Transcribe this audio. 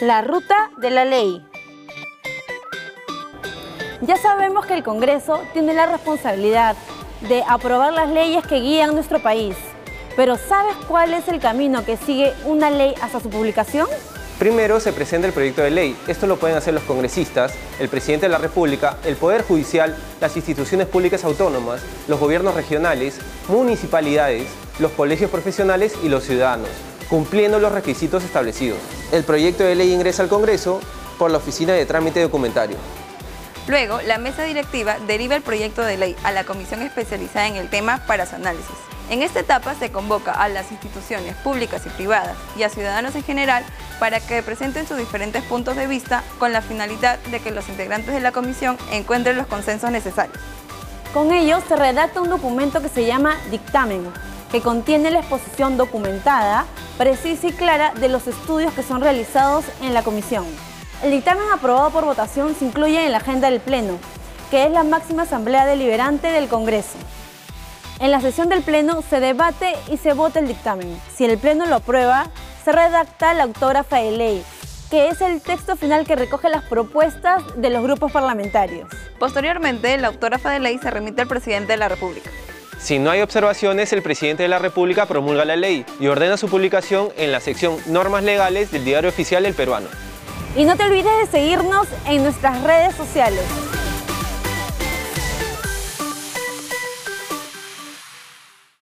La ruta de la ley. Ya sabemos que el Congreso tiene la responsabilidad de aprobar las leyes que guían nuestro país. Pero ¿sabes cuál es el camino que sigue una ley hasta su publicación? Primero se presenta el proyecto de ley. Esto lo pueden hacer los congresistas, el presidente de la República, el Poder Judicial, las instituciones públicas autónomas, los gobiernos regionales, municipalidades, los colegios profesionales y los ciudadanos, cumpliendo los requisitos establecidos. El proyecto de ley ingresa al Congreso por la Oficina de Trámite Documentario. Luego, la mesa directiva deriva el proyecto de ley a la comisión especializada en el tema para su análisis. En esta etapa se convoca a las instituciones públicas y privadas y a ciudadanos en general para que presenten sus diferentes puntos de vista con la finalidad de que los integrantes de la comisión encuentren los consensos necesarios. Con ello se redacta un documento que se llama dictamen, que contiene la exposición documentada, precisa y clara de los estudios que son realizados en la comisión. El dictamen aprobado por votación se incluye en la agenda del Pleno, que es la máxima asamblea deliberante del Congreso. En la sesión del Pleno se debate y se vota el dictamen. Si el Pleno lo aprueba, se redacta la autógrafa de ley, que es el texto final que recoge las propuestas de los grupos parlamentarios. Posteriormente, la autógrafa de ley se remite al presidente de la República. Si no hay observaciones, el presidente de la República promulga la ley y ordena su publicación en la sección Normas Legales del Diario Oficial del Peruano. Y no te olvides de seguirnos en nuestras redes sociales.